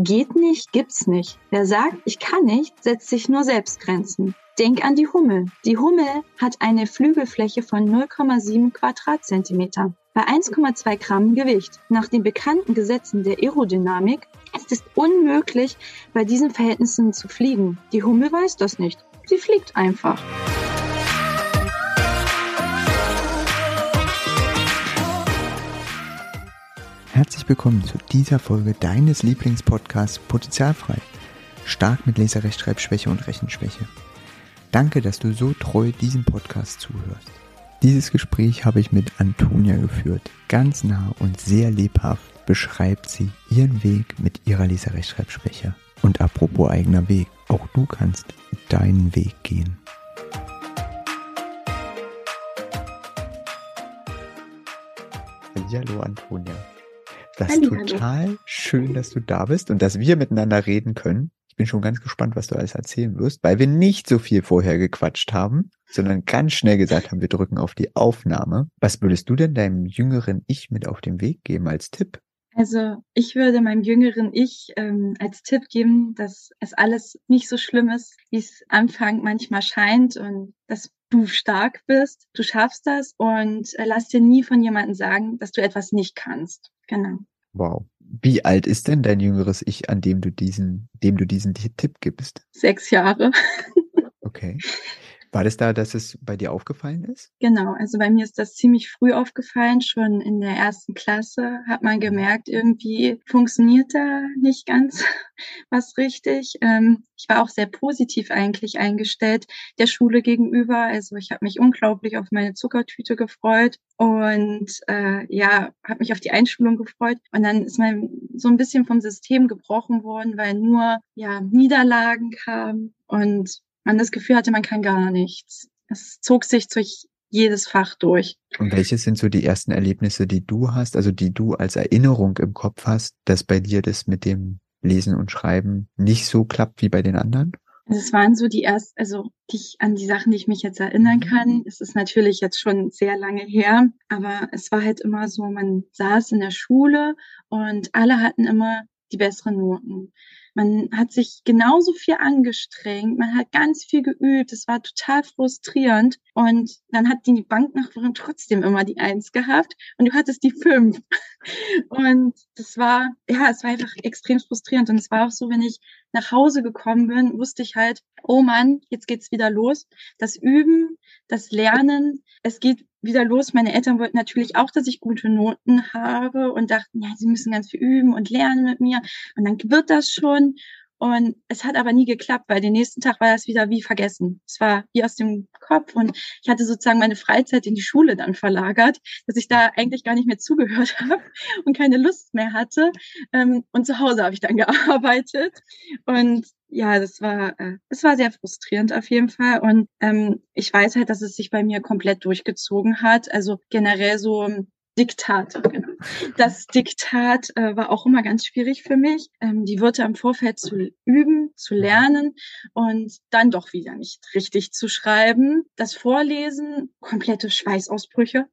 Geht nicht, gibt's nicht. Wer sagt, ich kann nicht, setzt sich nur selbst Grenzen. Denk an die Hummel. Die Hummel hat eine Flügelfläche von 0,7 Quadratzentimeter bei 1,2 Gramm Gewicht. Nach den bekannten Gesetzen der Aerodynamik ist es unmöglich, bei diesen Verhältnissen zu fliegen. Die Hummel weiß das nicht. Sie fliegt einfach. Herzlich willkommen zu dieser Folge deines Lieblingspodcasts Potenzialfrei. Stark mit Leserechtschreibschwäche und Rechenschwäche. Danke, dass du so treu diesem Podcast zuhörst. Dieses Gespräch habe ich mit Antonia geführt. Ganz nah und sehr lebhaft beschreibt sie ihren Weg mit ihrer Leserechtschreibschwäche. Und apropos eigener Weg, auch du kannst deinen Weg gehen. Hallo Antonia. Das ist total schön, dass du da bist und dass wir miteinander reden können bin schon ganz gespannt, was du alles erzählen wirst, weil wir nicht so viel vorher gequatscht haben, sondern ganz schnell gesagt haben, wir drücken auf die Aufnahme. Was würdest du denn deinem jüngeren Ich mit auf den Weg geben als Tipp? Also ich würde meinem jüngeren Ich ähm, als Tipp geben, dass es alles nicht so schlimm ist, wie es Anfang manchmal scheint und dass du stark bist, du schaffst das und äh, lass dir nie von jemandem sagen, dass du etwas nicht kannst. Genau. Wow. Wie alt ist denn dein jüngeres Ich, an dem du diesen, dem du diesen Tipp gibst? Sechs Jahre. okay. War das da, dass es bei dir aufgefallen ist? Genau, also bei mir ist das ziemlich früh aufgefallen. Schon in der ersten Klasse hat man gemerkt, irgendwie funktioniert da nicht ganz was richtig. Ähm, ich war auch sehr positiv eigentlich eingestellt der Schule gegenüber. Also ich habe mich unglaublich auf meine Zuckertüte gefreut und äh, ja, habe mich auf die Einschulung gefreut. Und dann ist man so ein bisschen vom System gebrochen worden, weil nur ja Niederlagen kamen und man das Gefühl hatte, man kann gar nichts. Es zog sich durch jedes Fach durch. Und welche sind so die ersten Erlebnisse, die du hast, also die du als Erinnerung im Kopf hast, dass bei dir das mit dem Lesen und Schreiben nicht so klappt wie bei den anderen? Also es waren so die ersten, also die an die Sachen, die ich mich jetzt erinnern kann. Es ist natürlich jetzt schon sehr lange her, aber es war halt immer so, man saß in der Schule und alle hatten immer die besseren Noten. Man hat sich genauso viel angestrengt, man hat ganz viel geübt, es war total frustrierend und dann hat die Banknachbarin trotzdem immer die Eins gehabt und du hattest die Fünf. Und das war, ja, es war einfach extrem frustrierend und es war auch so, wenn ich nach Hause gekommen bin, wusste ich halt, oh Mann, jetzt geht's wieder los. Das Üben, das Lernen, es geht wieder los. Meine Eltern wollten natürlich auch, dass ich gute Noten habe und dachten, ja, sie müssen ganz viel üben und lernen mit mir und dann wird das schon. Und es hat aber nie geklappt, weil den nächsten Tag war das wieder wie vergessen. Es war wie aus dem Kopf und ich hatte sozusagen meine Freizeit in die Schule dann verlagert, dass ich da eigentlich gar nicht mehr zugehört habe und keine Lust mehr hatte. Ähm, und zu Hause habe ich dann gearbeitet und ja, das war, äh, es war sehr frustrierend auf jeden Fall. Und ähm, ich weiß halt, dass es sich bei mir komplett durchgezogen hat. Also generell so Diktat, genau. Das Diktat äh, war auch immer ganz schwierig für mich, ähm, die Wörter im Vorfeld zu üben, zu lernen und dann doch wieder nicht richtig zu schreiben. Das Vorlesen, komplette Schweißausbrüche.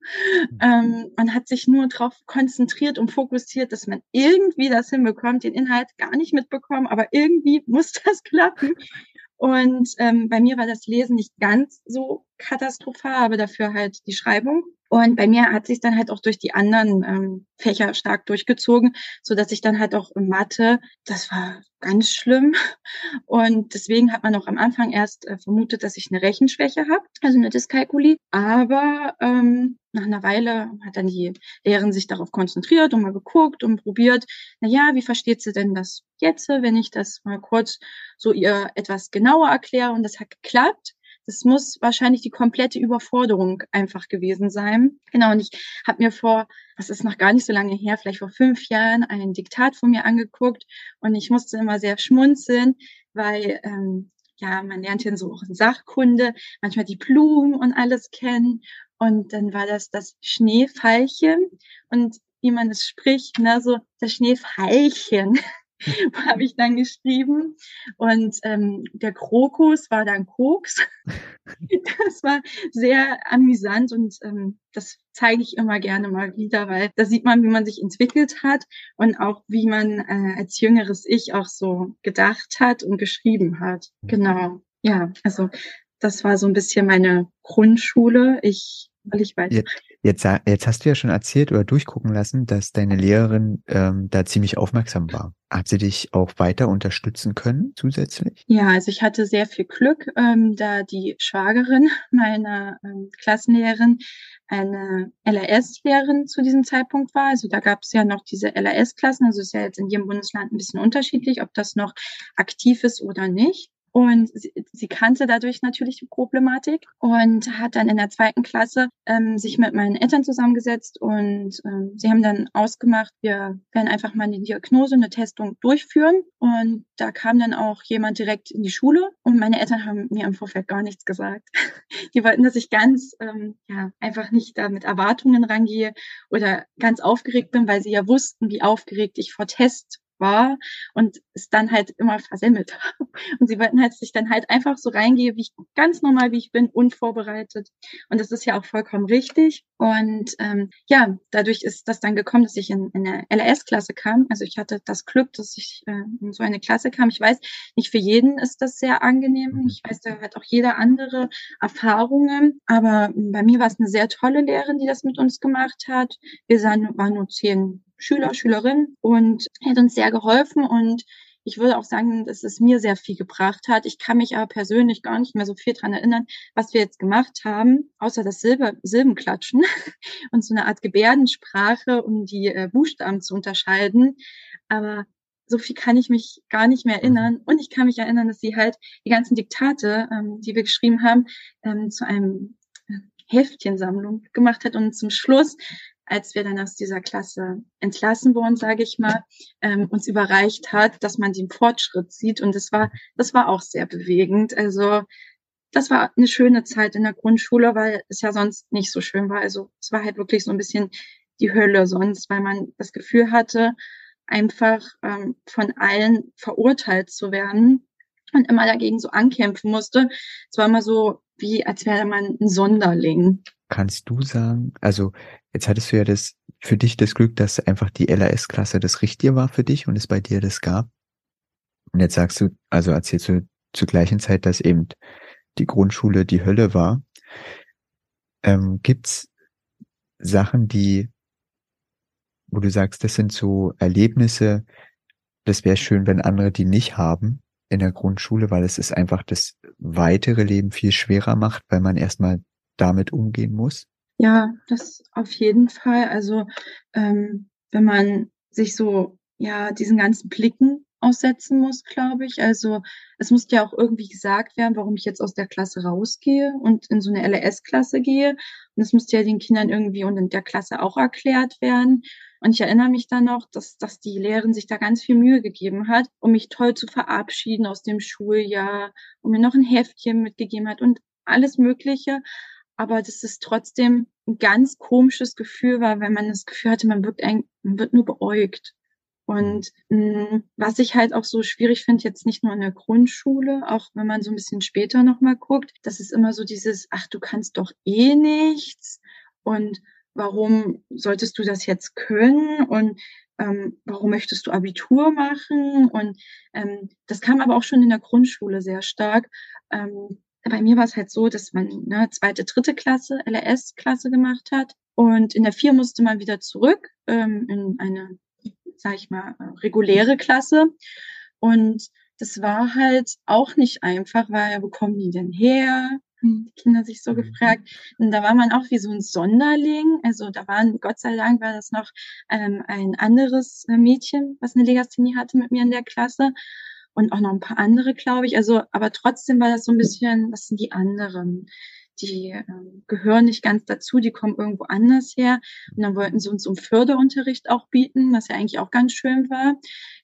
Mhm. Ähm, man hat sich nur darauf konzentriert und fokussiert, dass man irgendwie das hinbekommt, den Inhalt gar nicht mitbekommen, aber irgendwie muss das klappen. Und ähm, bei mir war das Lesen nicht ganz so katastrophal, aber dafür halt die Schreibung. Und bei mir hat sich dann halt auch durch die anderen ähm, Fächer stark durchgezogen, so dass ich dann halt auch in Mathe, das war ganz schlimm. Und deswegen hat man auch am Anfang erst äh, vermutet, dass ich eine Rechenschwäche habe, also eine Dyskalkulie. Aber ähm, nach einer Weile hat dann die Lehrerin sich darauf konzentriert und mal geguckt und probiert, na ja, wie versteht sie denn das jetzt, wenn ich das mal kurz so ihr etwas genauer erkläre? Und das hat geklappt. Das muss wahrscheinlich die komplette Überforderung einfach gewesen sein. Genau, und ich habe mir vor, was ist noch gar nicht so lange her, vielleicht vor fünf Jahren, ein Diktat von mir angeguckt und ich musste immer sehr schmunzeln, weil ähm, ja, man lernt ja so auch in Sachkunde manchmal die Blumen und alles kennen. Und dann war das das Schneefallchen und wie man es spricht, ne, so das Schneefallchen. habe ich dann geschrieben. Und ähm, der Krokus war dann Koks. das war sehr amüsant und ähm, das zeige ich immer gerne mal wieder, weil da sieht man, wie man sich entwickelt hat und auch wie man äh, als jüngeres Ich auch so gedacht hat und geschrieben hat. Genau. Ja, also das war so ein bisschen meine Grundschule. Ich ich weiß. Jetzt, jetzt, jetzt, hast du ja schon erzählt oder durchgucken lassen, dass deine Lehrerin ähm, da ziemlich aufmerksam war. Hat sie dich auch weiter unterstützen können zusätzlich? Ja, also ich hatte sehr viel Glück, ähm, da die Schwagerin meiner ähm, Klassenlehrerin eine LRS-Lehrerin zu diesem Zeitpunkt war. Also da gab es ja noch diese LRS-Klassen. Also ist ja jetzt in jedem Bundesland ein bisschen unterschiedlich, ob das noch aktiv ist oder nicht. Und sie, sie kannte dadurch natürlich die Problematik und hat dann in der zweiten Klasse ähm, sich mit meinen Eltern zusammengesetzt und ähm, sie haben dann ausgemacht, wir werden einfach mal eine Diagnose, eine Testung durchführen. Und da kam dann auch jemand direkt in die Schule und meine Eltern haben mir im Vorfeld gar nichts gesagt. Die wollten, dass ich ganz, ähm, ja, einfach nicht da mit Erwartungen rangehe oder ganz aufgeregt bin, weil sie ja wussten, wie aufgeregt ich vor Test war und es dann halt immer versemmelt habe. Und sie wollten halt, dass ich dann halt einfach so reingehe, wie ich ganz normal, wie ich bin, unvorbereitet. Und das ist ja auch vollkommen richtig. Und ähm, ja, dadurch ist das dann gekommen, dass ich in, in eine LRS-Klasse kam. Also ich hatte das Glück, dass ich äh, in so eine Klasse kam. Ich weiß, nicht für jeden ist das sehr angenehm. Mhm. Ich weiß, da hat auch jeder andere Erfahrungen. Aber bei mir war es eine sehr tolle Lehrerin, die das mit uns gemacht hat. Wir waren nur zehn Schüler, Schülerin und hat uns sehr geholfen und ich würde auch sagen, dass es mir sehr viel gebracht hat. Ich kann mich aber persönlich gar nicht mehr so viel dran erinnern, was wir jetzt gemacht haben, außer das Silber, Silbenklatschen und so eine Art Gebärdensprache, um die äh, Buchstaben zu unterscheiden. Aber so viel kann ich mich gar nicht mehr erinnern. Und ich kann mich erinnern, dass sie halt die ganzen Diktate, ähm, die wir geschrieben haben, ähm, zu einem äh, Heftchensammlung gemacht hat und zum Schluss als wir dann aus dieser Klasse entlassen wurden, sage ich mal, ähm, uns überreicht hat, dass man den Fortschritt sieht. Und das war, das war auch sehr bewegend. Also das war eine schöne Zeit in der Grundschule, weil es ja sonst nicht so schön war. Also es war halt wirklich so ein bisschen die Hölle sonst, weil man das Gefühl hatte, einfach ähm, von allen verurteilt zu werden und immer dagegen so ankämpfen musste. Es war immer so, wie als wäre man ein Sonderling. Kannst du sagen, also jetzt hattest du ja das für dich das Glück, dass einfach die LAS-Klasse das Richtige war für dich und es bei dir das gab. Und jetzt sagst du, also erzählst du zur gleichen Zeit, dass eben die Grundschule die Hölle war. Ähm, gibt's Sachen, die, wo du sagst, das sind so Erlebnisse, das wäre schön, wenn andere die nicht haben in der Grundschule, weil es ist einfach das weitere Leben viel schwerer macht, weil man erstmal damit umgehen muss? Ja, das auf jeden Fall. Also ähm, wenn man sich so ja diesen ganzen Blicken aussetzen muss, glaube ich. Also es muss ja auch irgendwie gesagt werden, warum ich jetzt aus der Klasse rausgehe und in so eine LRS-Klasse gehe. Und es muss ja den Kindern irgendwie und in der Klasse auch erklärt werden. Und ich erinnere mich dann noch, dass, dass die Lehrerin sich da ganz viel Mühe gegeben hat, um mich toll zu verabschieden aus dem Schuljahr, um mir noch ein Heftchen mitgegeben hat und alles Mögliche aber das ist trotzdem ein ganz komisches Gefühl war, wenn man das Gefühl hatte, man wird, ein, man wird nur beäugt. Und mh, mm, was ich halt auch so schwierig finde, jetzt nicht nur in der Grundschule, auch wenn man so ein bisschen später nochmal guckt, das ist immer so dieses, ach, du kannst doch eh nichts und warum solltest du das jetzt können und ähm, warum möchtest du Abitur machen? Und ähm, das kam aber auch schon in der Grundschule sehr stark. Ähm, bei mir war es halt so, dass man eine zweite, dritte Klasse, LRS-Klasse gemacht hat. Und in der vier musste man wieder zurück ähm, in eine, sag ich mal, reguläre Klasse. Und das war halt auch nicht einfach, weil wo kommen die denn her? die Kinder sich so mhm. gefragt. Und da war man auch wie so ein Sonderling. Also da waren, Gott sei Dank, war das noch ähm, ein anderes äh, Mädchen, was eine Legasthenie hatte mit mir in der Klasse und auch noch ein paar andere, glaube ich. Also, aber trotzdem war das so ein bisschen, was sind die anderen? Die äh, gehören nicht ganz dazu, die kommen irgendwo anders her. Und dann wollten sie uns um Förderunterricht auch bieten, was ja eigentlich auch ganz schön war.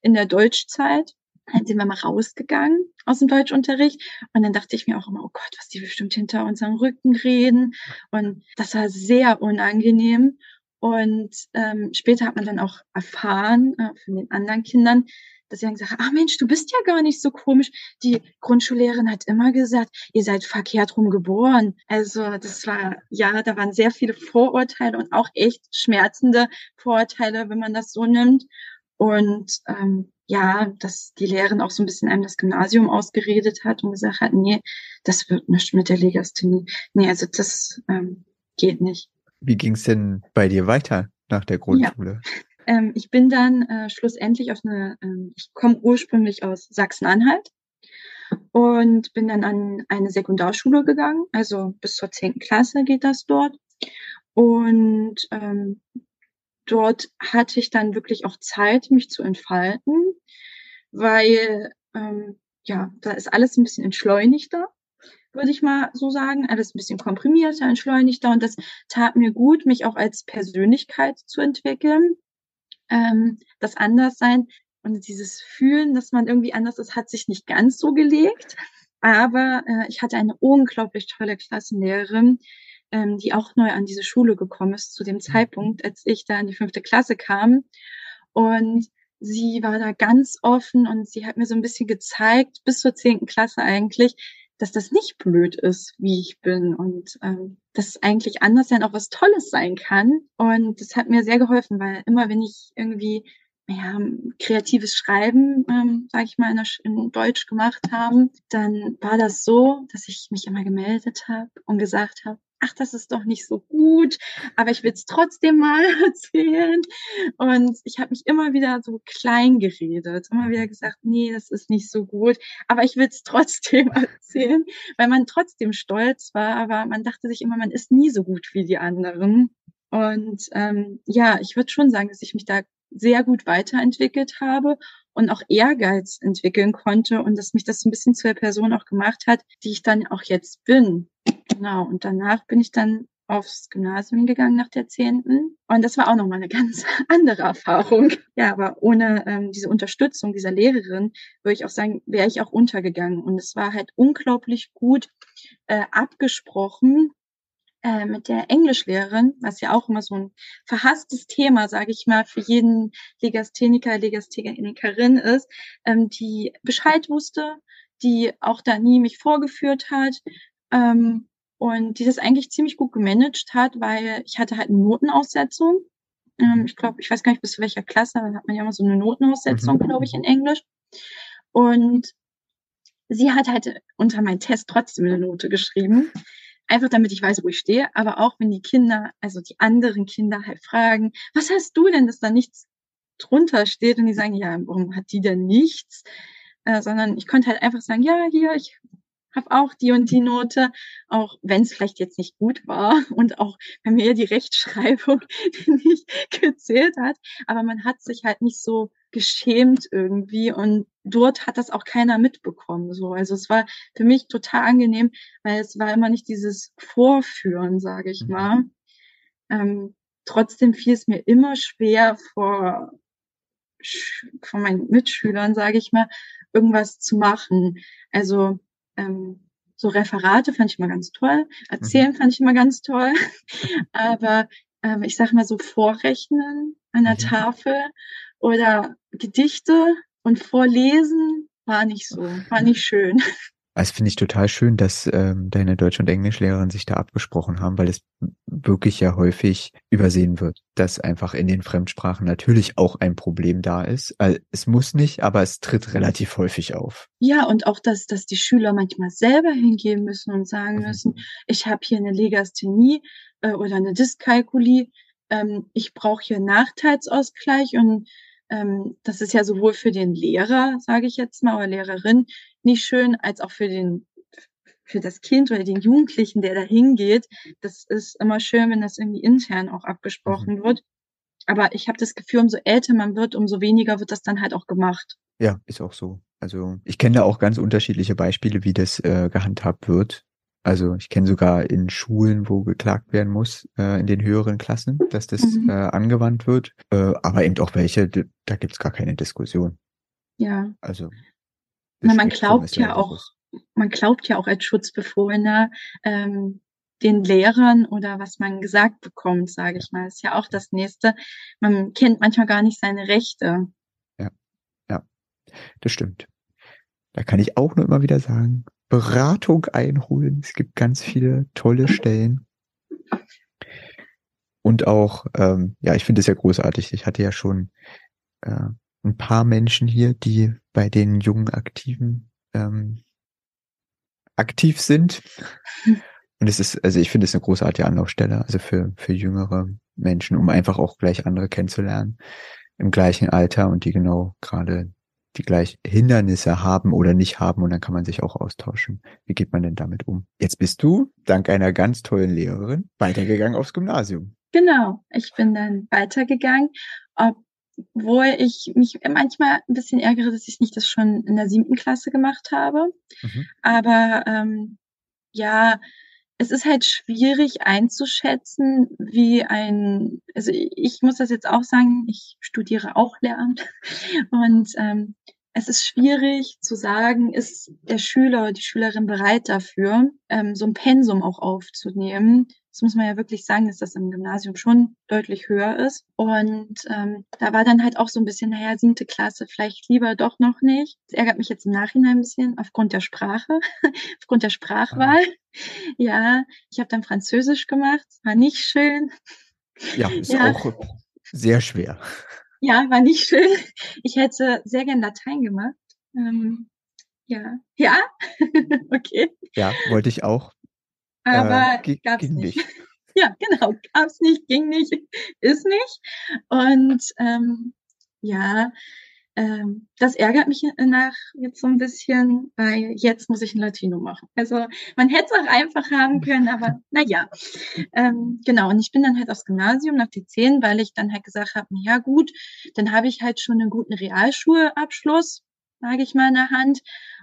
In der Deutschzeit dann sind wir mal rausgegangen aus dem Deutschunterricht und dann dachte ich mir auch immer, oh Gott, was die bestimmt hinter unserem Rücken reden. Und das war sehr unangenehm. Und ähm, später hat man dann auch erfahren äh, von den anderen Kindern, dass sie dann gesagt haben, ah Mensch, du bist ja gar nicht so komisch. Die Grundschullehrerin hat immer gesagt, ihr seid verkehrt rum geboren. Also das war, ja, da waren sehr viele Vorurteile und auch echt schmerzende Vorurteile, wenn man das so nimmt. Und ähm, ja, dass die Lehrerin auch so ein bisschen einem das Gymnasium ausgeredet hat und gesagt hat, nee, das wird nicht mit der Legasthenie. Nee, also das ähm, geht nicht. Wie ging es denn bei dir weiter nach der Grundschule? Ja. Ähm, ich bin dann äh, schlussendlich auf eine, ähm, ich komme ursprünglich aus Sachsen-Anhalt und bin dann an eine Sekundarschule gegangen. Also bis zur zehnten Klasse geht das dort. Und ähm, dort hatte ich dann wirklich auch Zeit, mich zu entfalten, weil ähm, ja, da ist alles ein bisschen entschleunigter, würde ich mal so sagen. Alles ein bisschen komprimierter, entschleunigter und das tat mir gut, mich auch als Persönlichkeit zu entwickeln. Ähm, das Anderssein und dieses Fühlen, dass man irgendwie anders ist, hat sich nicht ganz so gelegt. Aber äh, ich hatte eine unglaublich tolle Klassenlehrerin, ähm, die auch neu an diese Schule gekommen ist zu dem mhm. Zeitpunkt, als ich da in die fünfte Klasse kam. Und sie war da ganz offen und sie hat mir so ein bisschen gezeigt, bis zur zehnten Klasse eigentlich, dass das nicht blöd ist, wie ich bin und ähm, dass eigentlich anders sein auch was Tolles sein kann. Und das hat mir sehr geholfen, weil immer wenn ich irgendwie ja, kreatives Schreiben, ähm, sage ich mal, in, in, Deutsch gemacht haben, dann war das so, dass ich mich immer gemeldet habe und gesagt habe, ach, das ist doch nicht so gut, aber ich will es trotzdem mal erzählen. Und ich habe mich immer wieder so klein geredet, immer wieder gesagt, nee, das ist nicht so gut, aber ich will es trotzdem erzählen, weil man trotzdem stolz war, aber man dachte sich immer, man ist nie so gut wie die anderen. Und ähm, ja, ich würde schon sagen, dass ich mich da sehr gut weiterentwickelt habe und auch Ehrgeiz entwickeln konnte und dass mich das ein bisschen zu der Person auch gemacht hat, die ich dann auch jetzt bin. Genau. Und danach bin ich dann aufs Gymnasium gegangen nach der zehnten. Und das war auch nochmal eine ganz andere Erfahrung. Ja, aber ohne ähm, diese Unterstützung dieser Lehrerin würde ich auch sagen, wäre ich auch untergegangen. Und es war halt unglaublich gut äh, abgesprochen äh, mit der Englischlehrerin, was ja auch immer so ein verhasstes Thema, sage ich mal, für jeden Legastheniker, Legasthenikerin ist, ähm, die Bescheid wusste, die auch da nie mich vorgeführt hat ähm, und die das eigentlich ziemlich gut gemanagt hat, weil ich hatte halt eine Notenaussetzung. Ähm, ich glaube, ich weiß gar nicht bis zu welcher Klasse, dann hat man ja immer so eine Notenaussetzung, mhm. glaube ich, in Englisch. Und sie hat halt unter meinen Test trotzdem eine Note geschrieben einfach damit ich weiß, wo ich stehe, aber auch wenn die Kinder, also die anderen Kinder halt fragen, was hast du denn, dass da nichts drunter steht? Und die sagen, ja, warum hat die denn nichts? Äh, sondern ich konnte halt einfach sagen, ja, hier, ich habe auch die und die Note, auch wenn es vielleicht jetzt nicht gut war und auch bei mir die Rechtschreibung nicht gezählt hat, aber man hat sich halt nicht so geschämt irgendwie und dort hat das auch keiner mitbekommen. So, also es war für mich total angenehm, weil es war immer nicht dieses Vorführen, sage ich mhm. mal. Ähm, trotzdem fiel es mir immer schwer vor von meinen Mitschülern, sage ich mal, irgendwas zu machen. Also ähm, so Referate fand ich immer ganz toll, erzählen mhm. fand ich immer ganz toll, aber ähm, ich sag mal so Vorrechnen an der mhm. Tafel oder Gedichte und Vorlesen war nicht so, war nicht schön. Also finde ich total schön, dass ähm, deine Deutsch- und Englischlehrerin sich da abgesprochen haben, weil es wirklich ja häufig übersehen wird, dass einfach in den Fremdsprachen natürlich auch ein Problem da ist. Also es muss nicht, aber es tritt relativ häufig auf. Ja, und auch, dass, dass die Schüler manchmal selber hingehen müssen und sagen mhm. müssen, ich habe hier eine Legasthenie äh, oder eine Dyskalkulie, ähm, ich brauche hier Nachteilsausgleich und das ist ja sowohl für den Lehrer, sage ich jetzt mal, oder Lehrerin nicht schön, als auch für den für das Kind oder den Jugendlichen, der da hingeht. Das ist immer schön, wenn das irgendwie intern auch abgesprochen mhm. wird. Aber ich habe das Gefühl, umso älter man wird, umso weniger wird das dann halt auch gemacht. Ja, ist auch so. Also ich kenne da auch ganz unterschiedliche Beispiele, wie das äh, gehandhabt wird. Also ich kenne sogar in Schulen, wo geklagt werden muss, äh, in den höheren Klassen, dass das mhm. äh, angewandt wird. Äh, aber eben auch welche, da gibt's gar keine Diskussion. Ja. Also. Na, man glaubt ja auch, man glaubt ja auch als Schutzbefohlener ähm, den Lehrern oder was man gesagt bekommt, sage ich mal. Das ist ja auch das Nächste. Man kennt manchmal gar nicht seine Rechte. Ja, ja. Das stimmt. Da kann ich auch nur immer wieder sagen, Beratung einholen. Es gibt ganz viele tolle Stellen. Und auch, ähm, ja, ich finde es ja großartig. Ich hatte ja schon äh, ein paar Menschen hier, die bei den jungen Aktiven ähm, aktiv sind. Und es ist, also ich finde es eine großartige Anlaufstelle, also für, für jüngere Menschen, um einfach auch gleich andere kennenzulernen im gleichen Alter und die genau gerade die gleich Hindernisse haben oder nicht haben und dann kann man sich auch austauschen. Wie geht man denn damit um? Jetzt bist du, dank einer ganz tollen Lehrerin, weitergegangen aufs Gymnasium. Genau, ich bin dann weitergegangen, obwohl ich mich manchmal ein bisschen ärgere, dass ich nicht das schon in der siebten Klasse gemacht habe. Mhm. Aber ähm, ja, es ist halt schwierig einzuschätzen, wie ein, also ich muss das jetzt auch sagen, ich studiere auch Lehramt. Und ähm, es ist schwierig zu sagen, ist der Schüler oder die Schülerin bereit dafür, ähm, so ein Pensum auch aufzunehmen, das muss man ja wirklich sagen, dass das im Gymnasium schon deutlich höher ist. Und ähm, da war dann halt auch so ein bisschen, naja, siebte Klasse, vielleicht lieber doch noch nicht. Das ärgert mich jetzt im Nachhinein ein bisschen aufgrund der Sprache, aufgrund der Sprachwahl. Ah. Ja, ich habe dann Französisch gemacht, war nicht schön. Ja, ist ja. auch sehr schwer. Ja, war nicht schön. Ich hätte sehr gern Latein gemacht. Ähm, ja, ja, okay. Ja, wollte ich auch. Aber äh, gab's nicht. nicht. ja, genau, gab's nicht, ging nicht, ist nicht. Und ähm, ja, ähm, das ärgert mich nach jetzt so ein bisschen, weil jetzt muss ich ein Latino machen. Also man hätte es auch einfach haben können, aber naja. Ähm, genau, und ich bin dann halt aufs Gymnasium nach D10, weil ich dann halt gesagt habe, ja gut, dann habe ich halt schon einen guten Realschulabschluss, sage ich mal, in der Hand.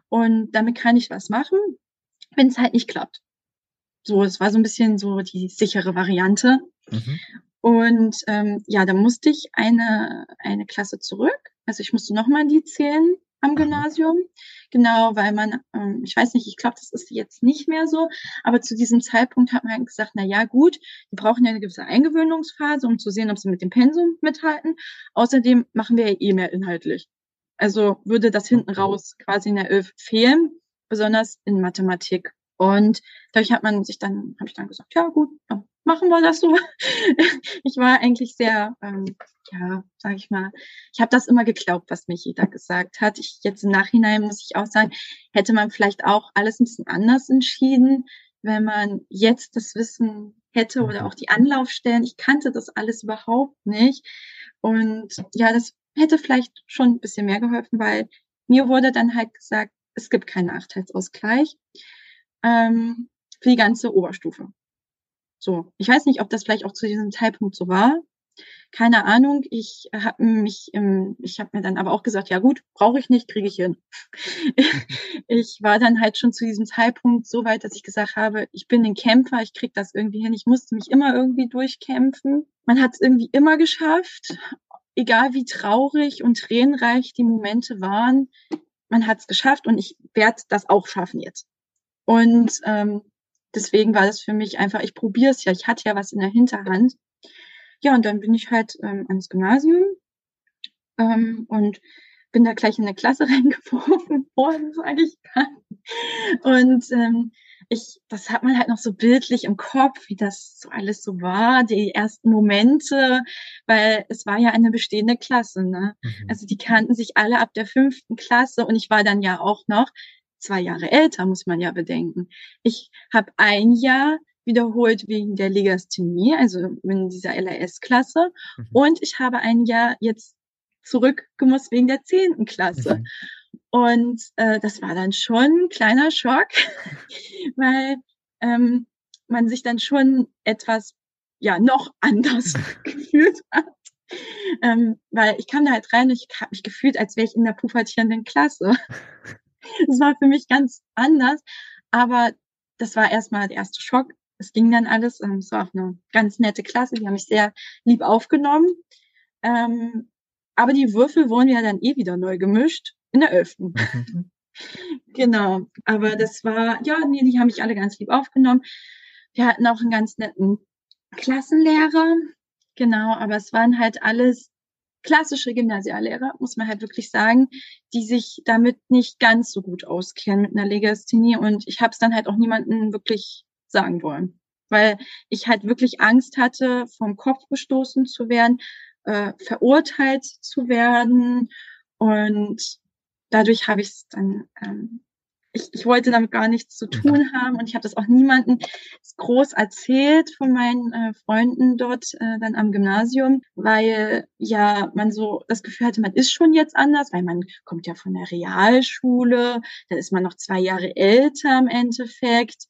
Und damit kann ich was machen, wenn es halt nicht klappt. So, es war so ein bisschen so die sichere Variante. Mhm. Und ähm, ja, da musste ich eine, eine Klasse zurück. Also ich musste nochmal die zählen am Gymnasium. Genau, weil man, ähm, ich weiß nicht, ich glaube, das ist jetzt nicht mehr so, aber zu diesem Zeitpunkt hat man halt gesagt, na ja, gut, die brauchen ja eine gewisse Eingewöhnungsphase, um zu sehen, ob sie mit dem Pensum mithalten. Außerdem machen wir ja eh mehr inhaltlich. Also würde das hinten raus quasi in der Elf fehlen, besonders in Mathematik. Und dadurch hat man sich dann, habe ich dann gesagt, ja gut, machen wir das so. ich war eigentlich sehr, ähm, ja, sage ich mal, ich habe das immer geglaubt, was mir jeder gesagt hat. Ich jetzt im Nachhinein muss ich auch sagen, hätte man vielleicht auch alles ein bisschen anders entschieden, wenn man jetzt das Wissen hätte oder auch die Anlaufstellen. Ich kannte das alles überhaupt nicht. Und ja, das hätte vielleicht schon ein bisschen mehr geholfen, weil mir wurde dann halt gesagt, es gibt keinen Nachteilsausgleich ähm, für die ganze Oberstufe. So, ich weiß nicht, ob das vielleicht auch zu diesem Zeitpunkt so war. Keine Ahnung. Ich habe mich, im, ich habe mir dann aber auch gesagt, ja gut, brauche ich nicht, kriege ich hin. ich war dann halt schon zu diesem Zeitpunkt so weit, dass ich gesagt habe, ich bin ein Kämpfer, ich kriege das irgendwie hin. Ich musste mich immer irgendwie durchkämpfen. Man hat es irgendwie immer geschafft, egal wie traurig und tränenreich die Momente waren. Man hat es geschafft und ich werde das auch schaffen jetzt. Und ähm, deswegen war das für mich einfach, ich probiere es ja, ich hatte ja was in der Hinterhand. Ja, und dann bin ich halt ähm, ans Gymnasium ähm, und bin da gleich in eine Klasse reingeworfen worden, sage ich dann. Und ähm, ich, das hat man halt noch so bildlich im Kopf, wie das so alles so war, die ersten Momente, weil es war ja eine bestehende Klasse, ne? Mhm. Also die kannten sich alle ab der fünften Klasse und ich war dann ja auch noch zwei Jahre älter, muss man ja bedenken. Ich habe ein Jahr wiederholt wegen der Legasthenie, also in dieser LRS-Klasse. Mhm. Und ich habe ein Jahr jetzt zurückgemusst wegen der zehnten Klasse. Mhm. Und äh, das war dann schon ein kleiner Schock, weil ähm, man sich dann schon etwas ja noch anders gefühlt hat. Ähm, weil ich kam da halt rein und ich habe mich gefühlt, als wäre ich in der pubertierenden Klasse. Das war für mich ganz anders. Aber das war erstmal der erste Schock. Es ging dann alles. Es war auch eine ganz nette Klasse. Die haben mich sehr lieb aufgenommen. Ähm, aber die Würfel wurden ja dann eh wieder neu gemischt in der Elften. Mhm. genau. Aber das war, ja, nee, die haben mich alle ganz lieb aufgenommen. Wir hatten auch einen ganz netten Klassenlehrer. Genau. Aber es waren halt alles klassische Gymnasiallehrer, muss man halt wirklich sagen, die sich damit nicht ganz so gut auskennen mit einer Legasthenie. Und ich habe es dann halt auch niemandem wirklich sagen wollen, weil ich halt wirklich Angst hatte, vom Kopf gestoßen zu werden, äh, verurteilt zu werden. Und dadurch habe ich es dann ähm, ich, ich wollte damit gar nichts zu tun haben und ich habe das auch niemandem groß erzählt von meinen äh, Freunden dort äh, dann am Gymnasium, weil ja man so das Gefühl hatte, man ist schon jetzt anders, weil man kommt ja von der Realschule, da ist man noch zwei Jahre älter im Endeffekt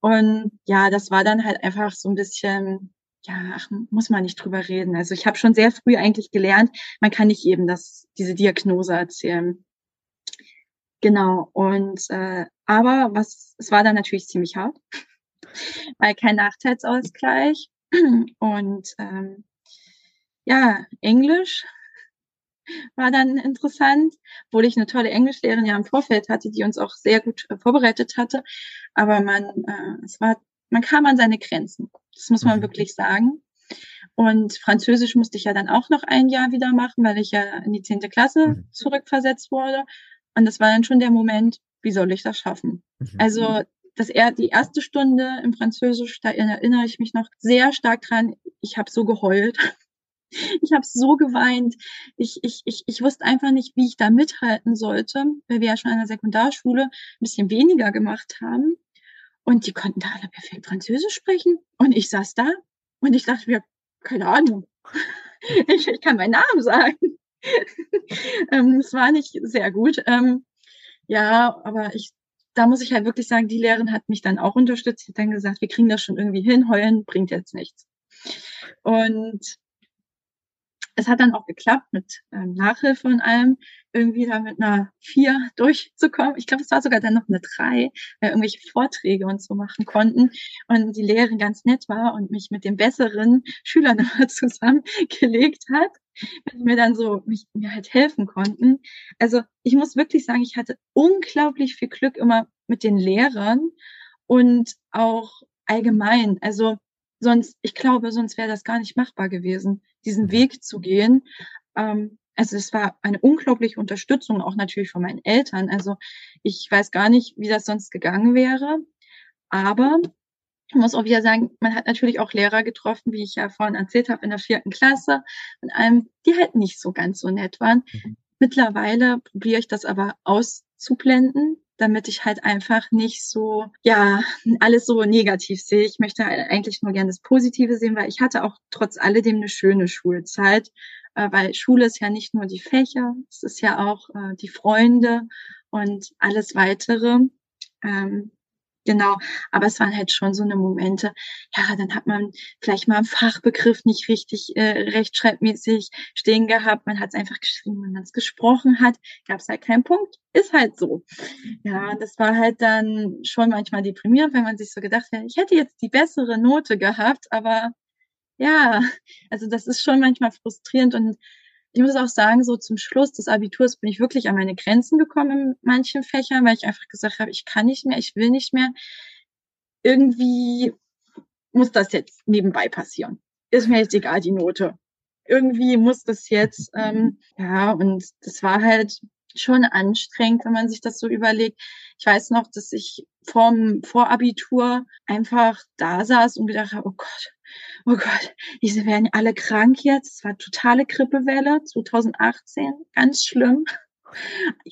und ja, das war dann halt einfach so ein bisschen ja, ach, muss man nicht drüber reden. Also ich habe schon sehr früh eigentlich gelernt, man kann nicht eben das, diese Diagnose erzählen. Genau. Und äh, aber was, es war dann natürlich ziemlich hart, weil kein Nachteilsausgleich. Und ähm, ja, Englisch war dann interessant, obwohl ich eine tolle Englischlehrerin ja im Vorfeld hatte, die uns auch sehr gut äh, vorbereitet hatte. Aber man, äh, es war, man kam an seine Grenzen. Das muss man mhm. wirklich sagen. Und Französisch musste ich ja dann auch noch ein Jahr wieder machen, weil ich ja in die zehnte Klasse mhm. zurückversetzt wurde. Und das war dann schon der Moment, wie soll ich das schaffen? Mhm. Also das er, die erste Stunde im Französisch, da erinnere ich mich noch sehr stark dran. Ich habe so geheult. Ich habe so geweint. Ich, ich, ich, ich wusste einfach nicht, wie ich da mithalten sollte, weil wir ja schon an der Sekundarschule ein bisschen weniger gemacht haben. Und die konnten da alle perfekt Französisch sprechen. Und ich saß da und ich dachte mir, keine Ahnung. Ich, ich kann meinen Namen sagen. ähm, es war nicht sehr gut. Ähm, ja, aber ich, da muss ich halt wirklich sagen, die Lehrerin hat mich dann auch unterstützt. Hat dann gesagt, wir kriegen das schon irgendwie hin, heulen bringt jetzt nichts. Und es hat dann auch geklappt mit ähm, Nachhilfe und allem, irgendwie da mit einer vier durchzukommen. Ich glaube, es war sogar dann noch eine drei, weil irgendwelche Vorträge und so machen konnten und die Lehrerin ganz nett war und mich mit den besseren Schülern immer zusammengelegt hat, die mir dann so mich, mir halt helfen konnten. Also ich muss wirklich sagen, ich hatte unglaublich viel Glück immer mit den Lehrern und auch allgemein. Also sonst, ich glaube, sonst wäre das gar nicht machbar gewesen, diesen mhm. Weg zu gehen. Ähm, also es war eine unglaubliche Unterstützung, auch natürlich von meinen Eltern. Also ich weiß gar nicht, wie das sonst gegangen wäre. Aber ich muss auch wieder sagen, man hat natürlich auch Lehrer getroffen, wie ich ja vorhin erzählt habe, in der vierten Klasse, und einem, die halt nicht so ganz so nett waren. Mhm. Mittlerweile probiere ich das aber auszublenden, damit ich halt einfach nicht so, ja, alles so negativ sehe. Ich möchte eigentlich nur gerne das Positive sehen, weil ich hatte auch trotz alledem eine schöne Schulzeit, äh, weil Schule ist ja nicht nur die Fächer, es ist ja auch äh, die Freunde und alles weitere. Genau, aber es waren halt schon so eine Momente, ja, dann hat man vielleicht mal einen Fachbegriff nicht richtig äh, rechtschreibmäßig stehen gehabt, man hat es einfach geschrieben, wenn man es gesprochen hat, gab es halt keinen Punkt, ist halt so. Ja, das war halt dann schon manchmal deprimierend, weil man sich so gedacht hat, ich hätte jetzt die bessere Note gehabt, aber ja, also das ist schon manchmal frustrierend und ich muss auch sagen, so zum Schluss des Abiturs bin ich wirklich an meine Grenzen gekommen in manchen Fächern, weil ich einfach gesagt habe, ich kann nicht mehr, ich will nicht mehr. Irgendwie muss das jetzt nebenbei passieren. Ist mir jetzt egal, die Note. Irgendwie muss das jetzt, ähm, ja, und das war halt schon anstrengend, wenn man sich das so überlegt. Ich weiß noch, dass ich vorm Vorabitur einfach da saß und gedacht habe, oh Gott, oh Gott, diese werden alle krank jetzt. Es war totale Grippewelle 2018, ganz schlimm.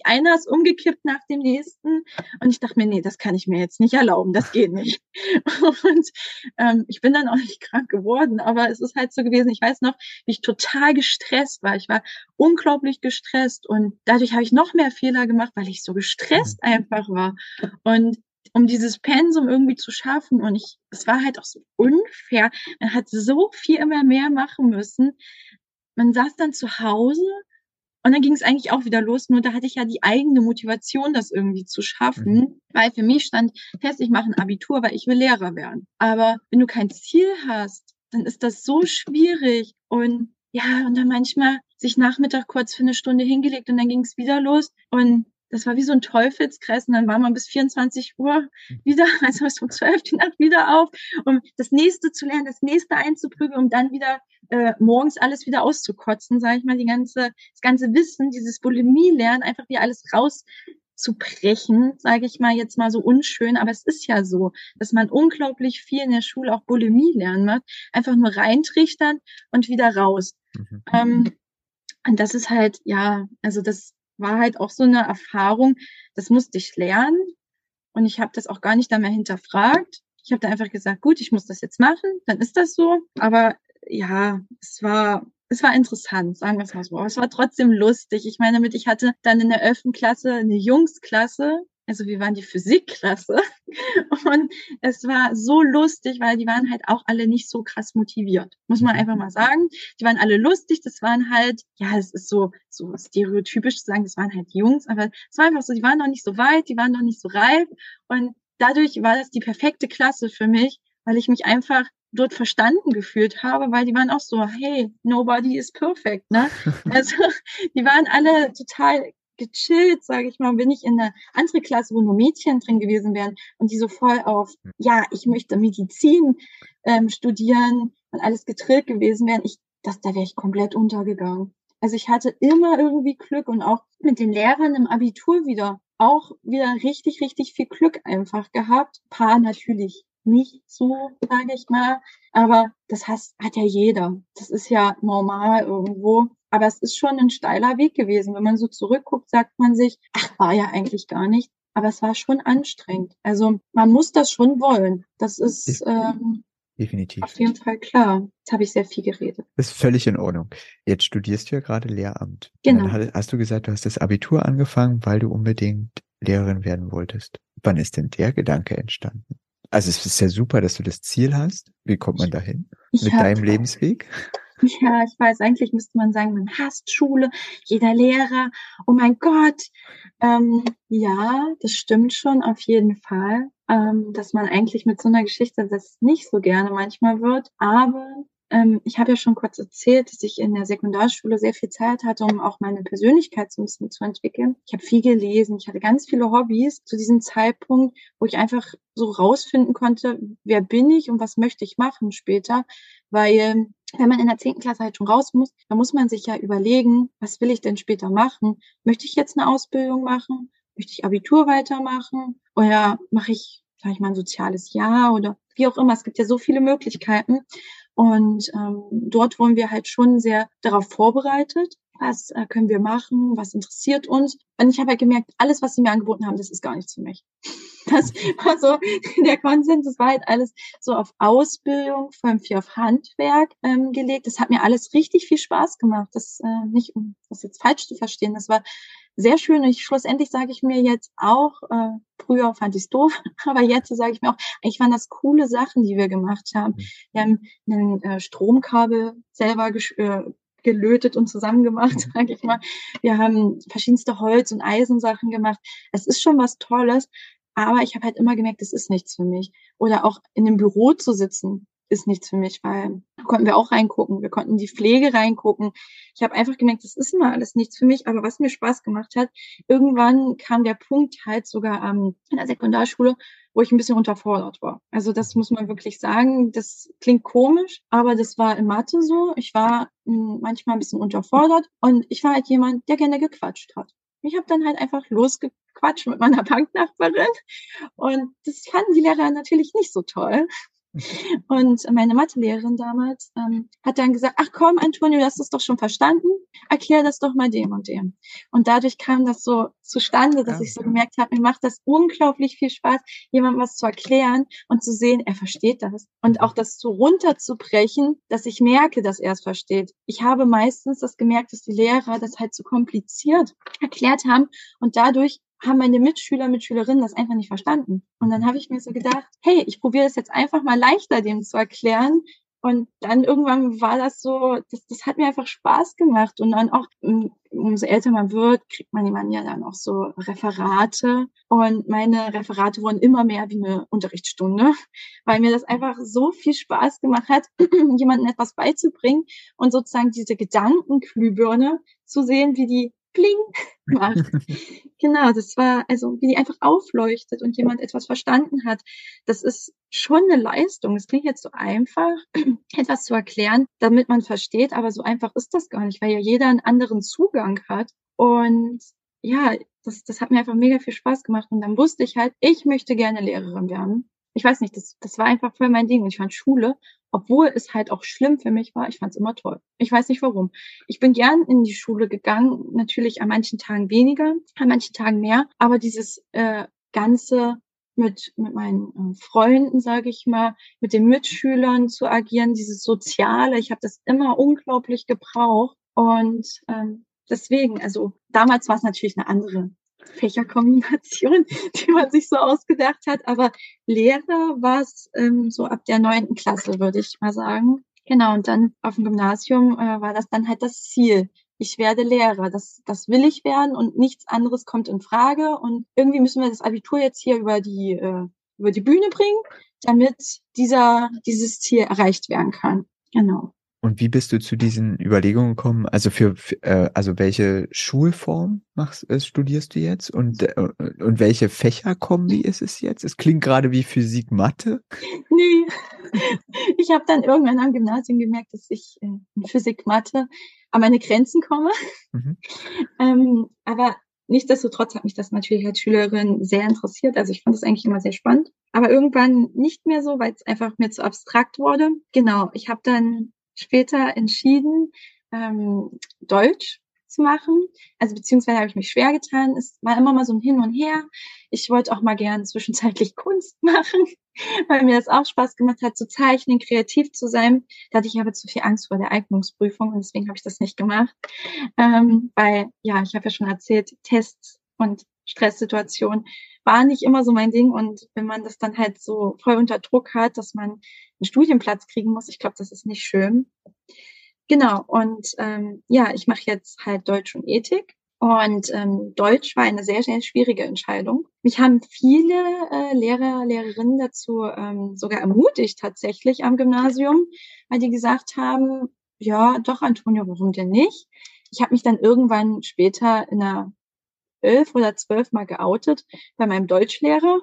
Einer ist umgekippt nach dem nächsten und ich dachte mir, nee, das kann ich mir jetzt nicht erlauben, das geht nicht. Und ähm, ich bin dann auch nicht krank geworden, aber es ist halt so gewesen, ich weiß noch, wie ich total gestresst war. Ich war unglaublich gestresst und dadurch habe ich noch mehr Fehler gemacht, weil ich so gestresst einfach war. Und um dieses Pensum irgendwie zu schaffen. Und ich, es war halt auch so unfair. Man hat so viel immer mehr machen müssen. Man saß dann zu Hause und dann ging es eigentlich auch wieder los. Nur da hatte ich ja die eigene Motivation, das irgendwie zu schaffen. Mhm. Weil für mich stand fest, ich mache ein Abitur, weil ich will Lehrer werden. Aber wenn du kein Ziel hast, dann ist das so schwierig. Und ja, und dann manchmal sich Nachmittag kurz für eine Stunde hingelegt und dann ging es wieder los. Und das war wie so ein Teufelskreis und dann war man bis 24 Uhr mhm. wieder, also bis um 12 die Nacht wieder auf, um das nächste zu lernen, das nächste einzuprügeln, um dann wieder äh, morgens alles wieder auszukotzen, sage ich mal, die ganze, das ganze Wissen, dieses Bulimie-Lernen, einfach wieder alles rauszubrechen, sage ich mal jetzt mal so unschön, aber es ist ja so, dass man unglaublich viel in der Schule auch Bulimie lernen wird, einfach nur reintrichtern und wieder raus. Mhm. Ähm, und das ist halt, ja, also das war halt auch so eine Erfahrung, das musste ich lernen und ich habe das auch gar nicht da mehr hinterfragt. Ich habe da einfach gesagt, gut, ich muss das jetzt machen, dann ist das so. Aber ja, es war es war interessant, sagen wir es mal so. Aber es war trotzdem lustig. Ich meine, damit ich hatte dann in der 11. Klasse eine Jungsklasse also wir waren die Physikklasse und es war so lustig, weil die waren halt auch alle nicht so krass motiviert, muss man einfach mal sagen. Die waren alle lustig, das waren halt, ja, es ist so, so stereotypisch zu sagen, das waren halt Jungs, aber es war einfach so, die waren noch nicht so weit, die waren noch nicht so reif und dadurch war das die perfekte Klasse für mich, weil ich mich einfach dort verstanden gefühlt habe, weil die waren auch so, hey, nobody is perfect, ne? Also die waren alle total gechillt, sage ich mal, bin ich in eine andere Klasse, wo nur Mädchen drin gewesen wären und die so voll auf, hm. ja, ich möchte Medizin ähm, studieren und alles getrillt gewesen wären, ich, das, da wäre ich komplett untergegangen. Also ich hatte immer irgendwie Glück und auch mit den Lehrern im Abitur wieder auch wieder richtig, richtig viel Glück einfach gehabt. Paar natürlich nicht so, sage ich mal, aber das hat, hat ja jeder. Das ist ja normal irgendwo. Aber es ist schon ein steiler Weg gewesen. Wenn man so zurückguckt, sagt man sich, ach, war ja eigentlich gar nicht. Aber es war schon anstrengend. Also man muss das schon wollen. Das ist ähm, definitiv auf jeden Fall klar. Jetzt habe ich sehr viel geredet. Das ist völlig in Ordnung. Jetzt studierst du ja gerade Lehramt. Genau. Dann hast du gesagt, du hast das Abitur angefangen, weil du unbedingt Lehrerin werden wolltest. Wann ist denn der Gedanke entstanden? Also es ist ja super, dass du das Ziel hast. Wie kommt man dahin? Ich Mit deinem Lebensweg? Ja, ich weiß, eigentlich müsste man sagen, man hasst Schule, jeder Lehrer, oh mein Gott. Ähm, ja, das stimmt schon auf jeden Fall, ähm, dass man eigentlich mit so einer Geschichte das nicht so gerne manchmal wird. Aber ähm, ich habe ja schon kurz erzählt, dass ich in der Sekundarschule sehr viel Zeit hatte, um auch meine Persönlichkeit so ein bisschen zu entwickeln. Ich habe viel gelesen, ich hatte ganz viele Hobbys zu diesem Zeitpunkt, wo ich einfach so rausfinden konnte, wer bin ich und was möchte ich machen später, weil wenn man in der zehnten Klasse halt schon raus muss, dann muss man sich ja überlegen, was will ich denn später machen? Möchte ich jetzt eine Ausbildung machen? Möchte ich Abitur weitermachen? Oder mache ich, ich mal, ein soziales Jahr oder wie auch immer. Es gibt ja so viele Möglichkeiten. Und ähm, dort wurden wir halt schon sehr darauf vorbereitet. Was äh, können wir machen? Was interessiert uns? Und ich habe halt gemerkt, alles, was sie mir angeboten haben, das ist gar nichts für mich. Das war so der Konsens. Das war halt alles so auf Ausbildung, vor allem viel auf Handwerk ähm, gelegt. Das hat mir alles richtig viel Spaß gemacht. Das äh, nicht, um das jetzt falsch zu verstehen. Das war sehr schön. Und ich, schlussendlich sage ich mir jetzt auch, äh, früher fand ich es doof, aber jetzt sage ich mir auch, eigentlich waren das coole Sachen, die wir gemacht haben. Mhm. Wir haben ein äh, Stromkabel selber äh, gelötet und zusammengemacht, mhm. sage ich mal. Wir haben verschiedenste Holz- und Eisensachen gemacht. Es ist schon was Tolles, aber ich habe halt immer gemerkt, das ist nichts für mich. Oder auch in einem Büro zu sitzen, ist nichts für mich, weil da konnten wir auch reingucken. Wir konnten die Pflege reingucken. Ich habe einfach gemerkt, das ist immer alles nichts für mich. Aber was mir Spaß gemacht hat, irgendwann kam der Punkt halt sogar ähm, in der Sekundarschule, wo ich ein bisschen unterfordert war. Also das muss man wirklich sagen. Das klingt komisch, aber das war in Mathe so. Ich war hm, manchmal ein bisschen unterfordert und ich war halt jemand, der gerne gequatscht hat. Ich habe dann halt einfach losgequatscht mit meiner Banknachbarin und das fanden die Lehrer natürlich nicht so toll. Und meine Mathelehrerin damals ähm, hat dann gesagt, ach komm, Antonio, du hast es doch schon verstanden, erklär das doch mal dem und dem. Und dadurch kam das so zustande, dass ja. ich so gemerkt habe, mir macht das unglaublich viel Spaß, jemandem was zu erklären und zu sehen, er versteht das. Und auch das so runterzubrechen, dass ich merke, dass er es versteht. Ich habe meistens das gemerkt, dass die Lehrer das halt zu kompliziert erklärt haben und dadurch haben meine Mitschüler, Mitschülerinnen das einfach nicht verstanden. Und dann habe ich mir so gedacht, hey, ich probiere das jetzt einfach mal leichter dem zu erklären. Und dann irgendwann war das so, das, das hat mir einfach Spaß gemacht. Und dann auch, hm, umso älter man wird, kriegt man jemanden ja dann auch so Referate. Und meine Referate wurden immer mehr wie eine Unterrichtsstunde, weil mir das einfach so viel Spaß gemacht hat, jemandem etwas beizubringen und sozusagen diese Gedankenglühbirne zu sehen, wie die Kling macht. genau, das war, also wie die einfach aufleuchtet und jemand etwas verstanden hat. Das ist schon eine Leistung. Es klingt jetzt so einfach, etwas zu erklären, damit man versteht, aber so einfach ist das gar nicht, weil ja jeder einen anderen Zugang hat. Und ja, das, das hat mir einfach mega viel Spaß gemacht. Und dann wusste ich halt, ich möchte gerne Lehrerin werden. Ich weiß nicht, das, das war einfach voll mein Ding. Und ich fand Schule, obwohl es halt auch schlimm für mich war, ich fand es immer toll. Ich weiß nicht warum. Ich bin gern in die Schule gegangen, natürlich an manchen Tagen weniger, an manchen Tagen mehr, aber dieses äh, ganze mit, mit meinen äh, Freunden, sage ich mal, mit den Mitschülern zu agieren, dieses Soziale, ich habe das immer unglaublich gebraucht. Und ähm, deswegen, also damals war es natürlich eine andere Fächerkombination, die man sich so ausgedacht hat. Aber Lehrer war es ähm, so ab der neunten Klasse, würde ich mal sagen. Genau, und dann auf dem Gymnasium äh, war das dann halt das Ziel. Ich werde Lehrer, das, das will ich werden und nichts anderes kommt in Frage. Und irgendwie müssen wir das Abitur jetzt hier über die, äh, über die Bühne bringen, damit dieser, dieses Ziel erreicht werden kann. Genau. Und wie bist du zu diesen Überlegungen gekommen? Also für, äh, also welche Schulform machst, äh, studierst du jetzt und äh, und welche Fächerkombi ist es jetzt? Es klingt gerade wie Physik Mathe. Nee. Ich habe dann irgendwann am Gymnasium gemerkt, dass ich äh, in Physik Mathe an meine Grenzen komme. Mhm. Ähm, aber Nichtsdestotrotz hat mich das natürlich als Schülerin sehr interessiert. Also ich fand es eigentlich immer sehr spannend. Aber irgendwann nicht mehr so, weil es einfach mir zu abstrakt wurde. Genau, ich habe dann später entschieden, ähm, Deutsch zu machen. Also beziehungsweise habe ich mich schwer getan. Es war immer mal so ein Hin und Her. Ich wollte auch mal gern zwischenzeitlich Kunst machen, weil mir das auch Spaß gemacht hat, zu zeichnen, kreativ zu sein. Da hatte ich aber zu viel Angst vor der Eignungsprüfung und deswegen habe ich das nicht gemacht. Ähm, weil, ja, ich habe ja schon erzählt, Tests und Stresssituationen war nicht immer so mein Ding. Und wenn man das dann halt so voll unter Druck hat, dass man einen Studienplatz kriegen muss, ich glaube, das ist nicht schön. Genau, und ähm, ja, ich mache jetzt halt Deutsch und Ethik. Und ähm, Deutsch war eine sehr, sehr schwierige Entscheidung. Mich haben viele äh, Lehrer, Lehrerinnen dazu ähm, sogar ermutigt tatsächlich am Gymnasium, weil die gesagt haben, ja, doch, Antonio, warum denn nicht? Ich habe mich dann irgendwann später in einer elf oder zwölf Mal geoutet bei meinem Deutschlehrer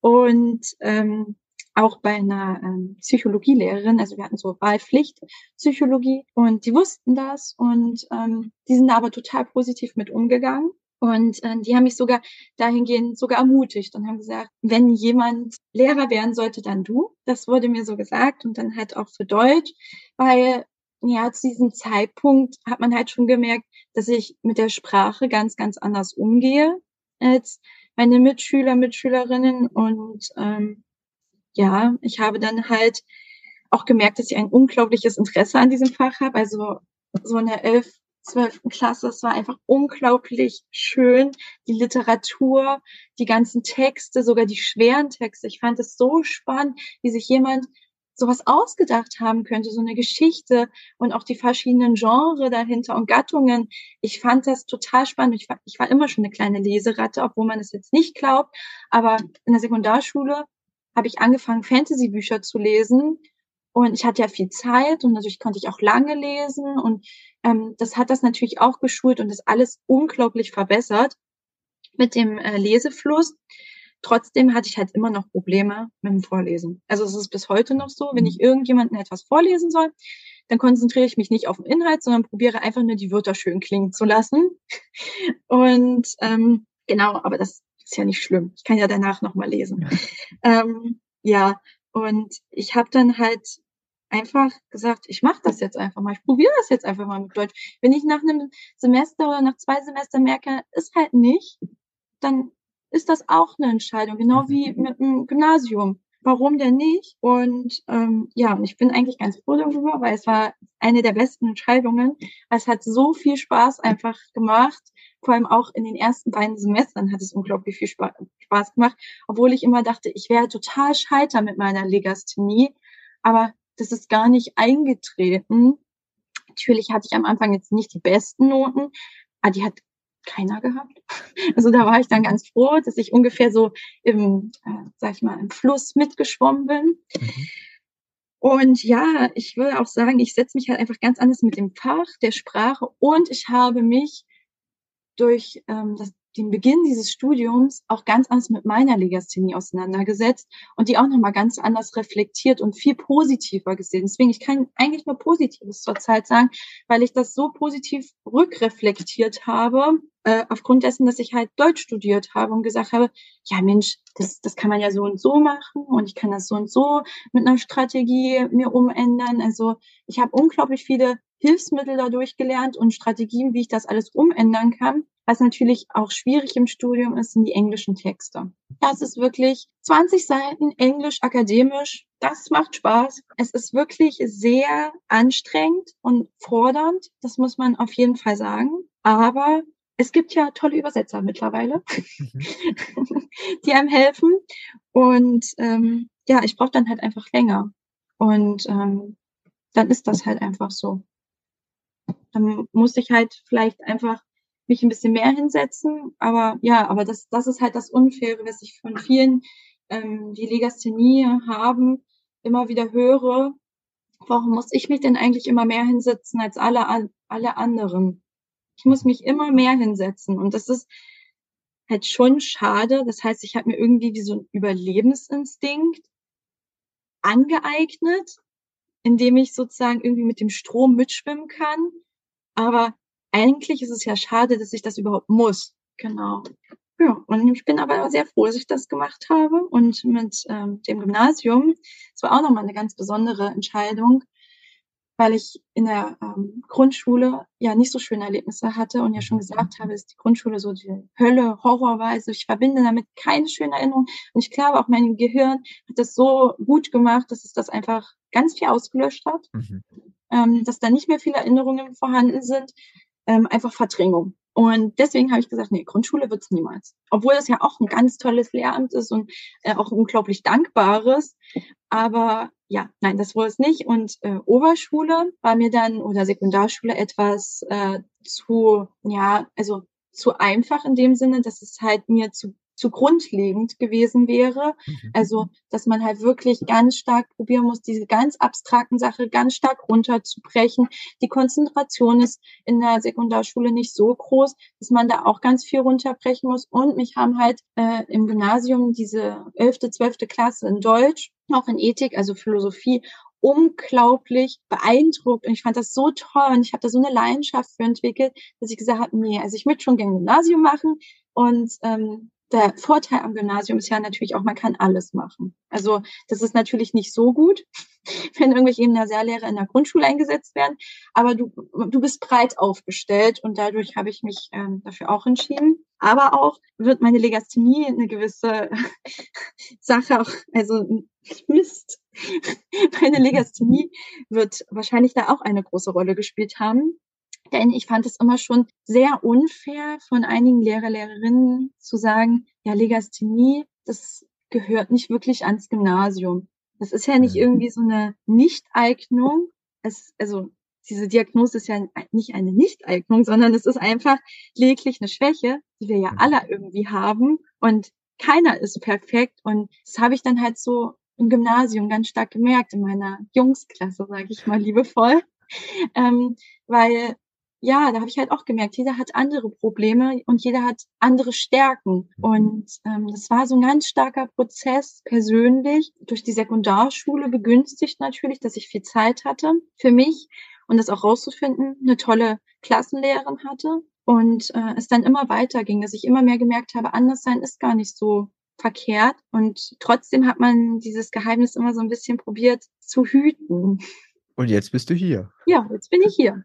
und ähm, auch bei einer ähm, Psychologielehrerin. Also wir hatten so Wahlpflicht Psychologie und die wussten das und ähm, die sind aber total positiv mit umgegangen. Und äh, die haben mich sogar dahingehend sogar ermutigt und haben gesagt, wenn jemand Lehrer werden sollte, dann du. Das wurde mir so gesagt und dann halt auch für Deutsch, weil ja, zu diesem Zeitpunkt hat man halt schon gemerkt, dass ich mit der Sprache ganz, ganz anders umgehe als meine Mitschüler, Mitschülerinnen. Und ähm, ja, ich habe dann halt auch gemerkt, dass ich ein unglaubliches Interesse an diesem Fach habe. Also so in der 11., 12. Klasse, es war einfach unglaublich schön. Die Literatur, die ganzen Texte, sogar die schweren Texte. Ich fand es so spannend, wie sich jemand sowas ausgedacht haben könnte, so eine Geschichte und auch die verschiedenen Genres dahinter und Gattungen. Ich fand das total spannend. Ich war, ich war immer schon eine kleine Leseratte, obwohl man es jetzt nicht glaubt. Aber in der Sekundarschule habe ich angefangen, Fantasy-Bücher zu lesen. Und ich hatte ja viel Zeit und natürlich konnte ich auch lange lesen. Und ähm, das hat das natürlich auch geschult und das alles unglaublich verbessert mit dem äh, Lesefluss. Trotzdem hatte ich halt immer noch Probleme mit dem Vorlesen. Also es ist bis heute noch so, wenn ich mhm. irgendjemanden etwas vorlesen soll, dann konzentriere ich mich nicht auf den Inhalt, sondern probiere einfach nur die Wörter schön klingen zu lassen. Und ähm, genau, aber das ist ja nicht schlimm. Ich kann ja danach nochmal lesen. Ähm, ja, und ich habe dann halt einfach gesagt, ich mache das jetzt einfach mal, ich probiere das jetzt einfach mal mit Deutsch. Wenn ich nach einem Semester oder nach zwei Semestern merke, ist halt nicht, dann ist das auch eine Entscheidung, genau wie mhm. mit dem Gymnasium. Warum denn nicht? Und ähm, ja, ich bin eigentlich ganz froh darüber, weil es war eine der besten Entscheidungen. Es hat so viel Spaß einfach gemacht. Vor allem auch in den ersten beiden Semestern hat es unglaublich viel Spaß gemacht, obwohl ich immer dachte, ich wäre total scheiter mit meiner Legasthenie. Aber das ist gar nicht eingetreten. Natürlich hatte ich am Anfang jetzt nicht die besten Noten, aber die hat keiner gehabt. Also da war ich dann ganz froh, dass ich ungefähr so im, äh, sag ich mal, im Fluss mitgeschwommen bin. Mhm. Und ja, ich würde auch sagen, ich setze mich halt einfach ganz anders mit dem Fach der Sprache und ich habe mich durch ähm, das, den Beginn dieses Studiums auch ganz anders mit meiner Legasthenie auseinandergesetzt und die auch nochmal ganz anders reflektiert und viel positiver gesehen. Deswegen, ich kann eigentlich nur Positives zurzeit sagen, weil ich das so positiv rückreflektiert habe, äh, aufgrund dessen, dass ich halt Deutsch studiert habe und gesagt habe, ja Mensch, das, das kann man ja so und so machen und ich kann das so und so mit einer Strategie mir umändern. Also ich habe unglaublich viele Hilfsmittel dadurch gelernt und Strategien, wie ich das alles umändern kann. Was natürlich auch schwierig im Studium ist, sind die englischen Texte. Das ist wirklich 20 Seiten Englisch akademisch. Das macht Spaß. Es ist wirklich sehr anstrengend und fordernd. Das muss man auf jeden Fall sagen. Aber es gibt ja tolle Übersetzer mittlerweile, mhm. die einem helfen. Und ähm, ja, ich brauche dann halt einfach länger. Und ähm, dann ist das halt einfach so. Dann muss ich halt vielleicht einfach mich ein bisschen mehr hinsetzen. Aber ja, aber das, das ist halt das Unfaire, was ich von vielen, ähm, die Legasthenie haben, immer wieder höre. Warum muss ich mich denn eigentlich immer mehr hinsetzen als alle, alle anderen? Ich muss mich immer mehr hinsetzen. Und das ist halt schon schade. Das heißt, ich habe mir irgendwie wie so ein Überlebensinstinkt angeeignet, indem ich sozusagen irgendwie mit dem Strom mitschwimmen kann. Aber eigentlich ist es ja schade, dass ich das überhaupt muss. Genau. Ja, und ich bin aber sehr froh, dass ich das gemacht habe. Und mit ähm, dem Gymnasium, es war auch nochmal eine ganz besondere Entscheidung, weil ich in der ähm, Grundschule ja nicht so schöne Erlebnisse hatte und ja schon gesagt habe, dass die Grundschule so die Hölle, Horror war. Also ich verbinde damit keine schönen Erinnerungen. Und ich glaube, auch mein Gehirn hat das so gut gemacht, dass es das einfach ganz viel ausgelöscht hat. Mhm. Ähm, dass da nicht mehr viele Erinnerungen vorhanden sind. Ähm, einfach Verdrängung. Und deswegen habe ich gesagt, nee, Grundschule wird's niemals. Obwohl das ja auch ein ganz tolles Lehramt ist und äh, auch unglaublich dankbares. Aber ja, nein, das wurde es nicht. Und äh, Oberschule war mir dann oder Sekundarschule etwas äh, zu, ja, also zu einfach in dem Sinne, dass es halt mir zu zu grundlegend gewesen wäre. Mhm. Also, dass man halt wirklich ganz stark probieren muss, diese ganz abstrakten Sache ganz stark runterzubrechen. Die Konzentration ist in der Sekundarschule nicht so groß, dass man da auch ganz viel runterbrechen muss. Und mich haben halt äh, im Gymnasium diese elfte, zwölfte Klasse in Deutsch, auch in Ethik, also Philosophie unglaublich beeindruckt und ich fand das so toll und ich habe da so eine Leidenschaft für entwickelt, dass ich gesagt habe, nee, also ich möchte schon gerne Gymnasium machen und ähm, der Vorteil am Gymnasium ist ja natürlich auch, man kann alles machen. Also das ist natürlich nicht so gut, wenn irgendwelche Gymnasiallehrer in der Grundschule eingesetzt werden, aber du, du bist breit aufgestellt und dadurch habe ich mich ähm, dafür auch entschieden. Aber auch wird meine Legasthenie eine gewisse Sache auch, also Mist, meine Legasthenie wird wahrscheinlich da auch eine große Rolle gespielt haben. Denn ich fand es immer schon sehr unfair von einigen Lehrer, Lehrerinnen zu sagen, ja, Legasthenie, das gehört nicht wirklich ans Gymnasium. Das ist ja nicht mhm. irgendwie so eine Nichteignung. Es, also diese Diagnose ist ja nicht eine Nichteignung, sondern es ist einfach lediglich eine Schwäche, die wir ja mhm. alle irgendwie haben. Und keiner ist perfekt. Und das habe ich dann halt so im Gymnasium ganz stark gemerkt, in meiner Jungsklasse, sage ich mal liebevoll. Ähm, weil ja, da habe ich halt auch gemerkt, jeder hat andere Probleme und jeder hat andere Stärken. Mhm. Und ähm, das war so ein ganz starker Prozess persönlich, durch die Sekundarschule begünstigt natürlich, dass ich viel Zeit hatte für mich und das auch rauszufinden, eine tolle Klassenlehrerin hatte und äh, es dann immer weiter ging, dass ich immer mehr gemerkt habe, anders sein ist gar nicht so verkehrt und trotzdem hat man dieses Geheimnis immer so ein bisschen probiert zu hüten. Und jetzt bist du hier. Ja, jetzt bin ich hier.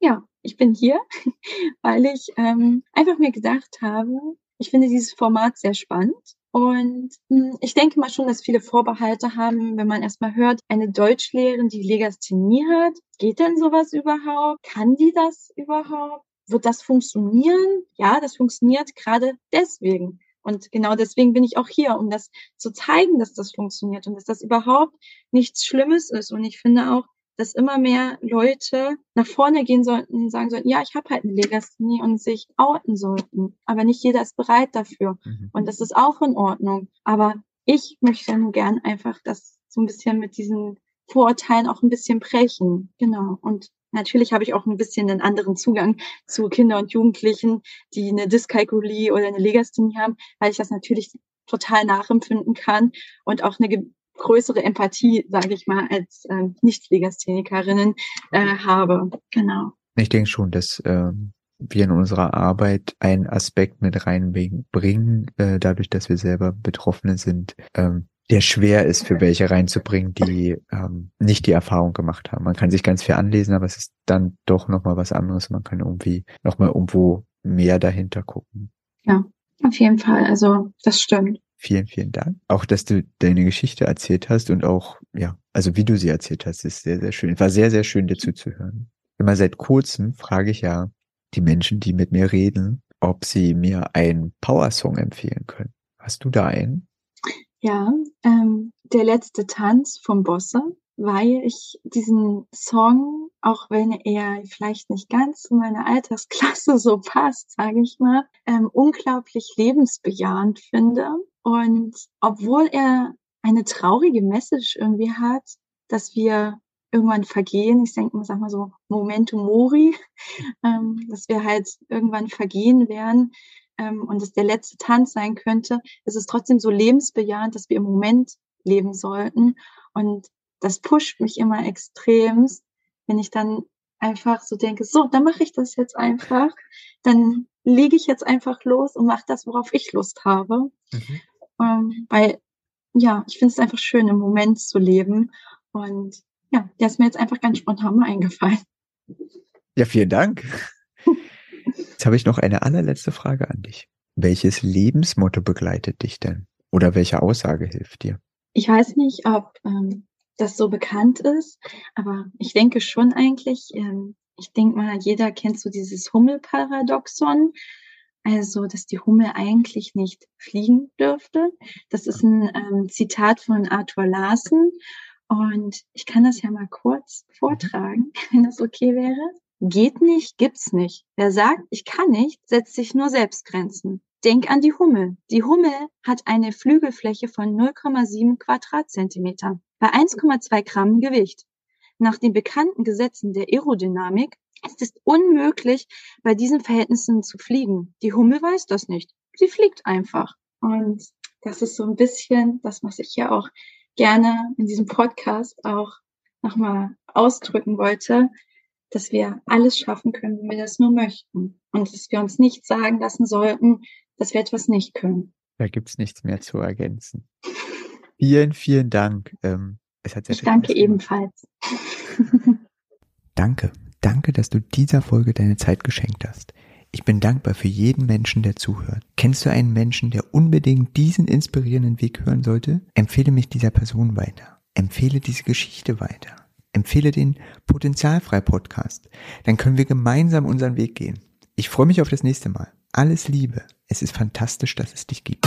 ja, ich bin hier, weil ich ähm, einfach mir gedacht habe, ich finde dieses Format sehr spannend. Und mh, hm, ich denke mal schon, dass viele Vorbehalte haben, wenn man erstmal hört, eine Deutschlehrerin, die Legasthenie hat. Geht denn sowas überhaupt? Kann die das überhaupt? Wird das funktionieren? Ja, das funktioniert gerade deswegen. Und genau deswegen bin ich auch hier, um das zu zeigen, dass das funktioniert und dass das überhaupt nichts Schlimmes ist. Und ich finde auch, dass immer mehr Leute nach vorne gehen sollten und sagen sollten, ja, ich habe halt eine Legasthenie und sich outen sollten. Aber nicht jeder ist bereit dafür. Mhm. Und das ist auch in Ordnung. Aber ich möchte nur gern einfach das so ein bisschen mit diesen Vorurteilen auch ein bisschen brechen. Genau. Und Natürlich habe ich auch ein bisschen einen anderen Zugang zu Kinder und Jugendlichen, die eine Dyskalkulie oder eine Legasthenie haben, weil ich das natürlich total nachempfinden kann und auch eine größere Empathie, sage ich mal, als äh, Nicht-Legasthenikerinnen äh, habe. Genau. Ich denke schon, dass ähm, wir in unserer Arbeit einen Aspekt mit reinbringen, äh, dadurch, dass wir selber Betroffene sind, ähm, der schwer ist, für welche reinzubringen, die ähm, nicht die Erfahrung gemacht haben. Man kann sich ganz viel anlesen, aber es ist dann doch nochmal was anderes. Man kann irgendwie nochmal irgendwo mehr dahinter gucken. Ja, auf jeden Fall. Also das stimmt. Vielen, vielen Dank. Auch, dass du deine Geschichte erzählt hast und auch, ja, also wie du sie erzählt hast, ist sehr, sehr schön. War sehr, sehr schön, dir zuzuhören. Immer seit kurzem frage ich ja die Menschen, die mit mir reden, ob sie mir einen Power-Song empfehlen können. Hast du da einen? Ja, ähm, der letzte Tanz vom Bosse, weil ich diesen Song, auch wenn er vielleicht nicht ganz zu meiner Altersklasse so passt, sage ich mal, ähm, unglaublich lebensbejahend finde. Und obwohl er eine traurige Message irgendwie hat, dass wir irgendwann vergehen. Ich denke mal, sag mal so Momentum Mori, ähm, dass wir halt irgendwann vergehen werden ähm, und es der letzte Tanz sein könnte. Es ist trotzdem so lebensbejahend, dass wir im Moment leben sollten. Und das pusht mich immer extremst, wenn ich dann einfach so denke, so, dann mache ich das jetzt einfach. Dann lege ich jetzt einfach los und mache das, worauf ich Lust habe. Mhm. Ähm, weil, ja, ich finde es einfach schön, im Moment zu leben. Und ja, der ist mir jetzt einfach ganz spontan mal eingefallen. Ja, vielen Dank. Jetzt habe ich noch eine allerletzte Frage an dich. Welches Lebensmotto begleitet dich denn? Oder welche Aussage hilft dir? Ich weiß nicht, ob ähm, das so bekannt ist, aber ich denke schon eigentlich, ähm, ich denke mal, jeder kennt so dieses Hummelparadoxon. Also, dass die Hummel eigentlich nicht fliegen dürfte. Das ist ein ähm, Zitat von Arthur Larsen. Und ich kann das ja mal kurz mhm. vortragen, wenn das okay wäre. Geht nicht, gibt's nicht. Wer sagt, ich kann nicht, setzt sich nur Selbstgrenzen. Denk an die Hummel. Die Hummel hat eine Flügelfläche von 0,7 Quadratzentimeter bei 1,2 Gramm Gewicht. Nach den bekannten Gesetzen der Aerodynamik ist es unmöglich, bei diesen Verhältnissen zu fliegen. Die Hummel weiß das nicht. Sie fliegt einfach. Und das ist so ein bisschen das, was ich ja auch gerne in diesem Podcast auch nochmal ausdrücken wollte, dass wir alles schaffen können, wenn wir das nur möchten. Und dass wir uns nicht sagen lassen sollten, dass wir etwas nicht können. Da gibt's nichts mehr zu ergänzen. vielen, vielen Dank. Ähm, es hat sehr ich danke ebenfalls. danke. Danke, dass du dieser Folge deine Zeit geschenkt hast. Ich bin dankbar für jeden Menschen, der zuhört. Kennst du einen Menschen, der unbedingt diesen inspirierenden Weg hören sollte? Empfehle mich dieser Person weiter. Empfehle diese Geschichte weiter. Empfehle den Potenzialfrei Podcast. Dann können wir gemeinsam unseren Weg gehen. Ich freue mich auf das nächste Mal. Alles Liebe. Es ist fantastisch, dass es dich gibt.